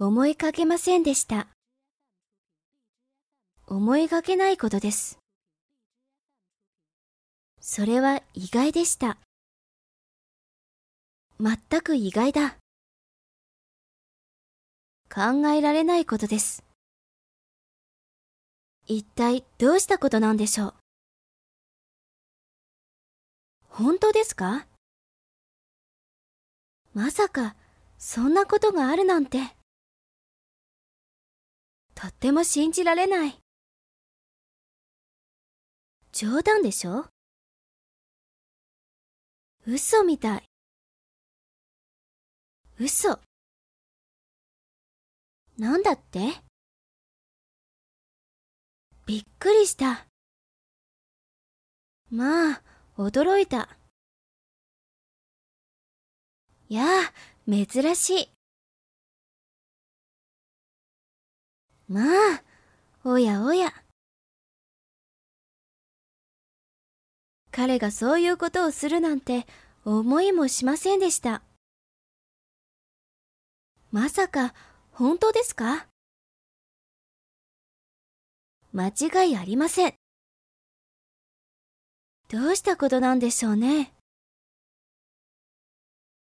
思いかけませんでした。思いがけないことです。それは意外でした。全く意外だ。考えられないことです。一体どうしたことなんでしょう本当ですか？まさか、そんなことがあるなんて。とっても信じられない。冗談でしょ？嘘みたい。嘘。なんだって？びっくりした。まあ、驚いた。やあ、珍しい。まあ、おやおや。彼がそういうことをするなんて思いもしませんでした。まさか、本当ですか？間違いありません。どうしたことなんでしょうね。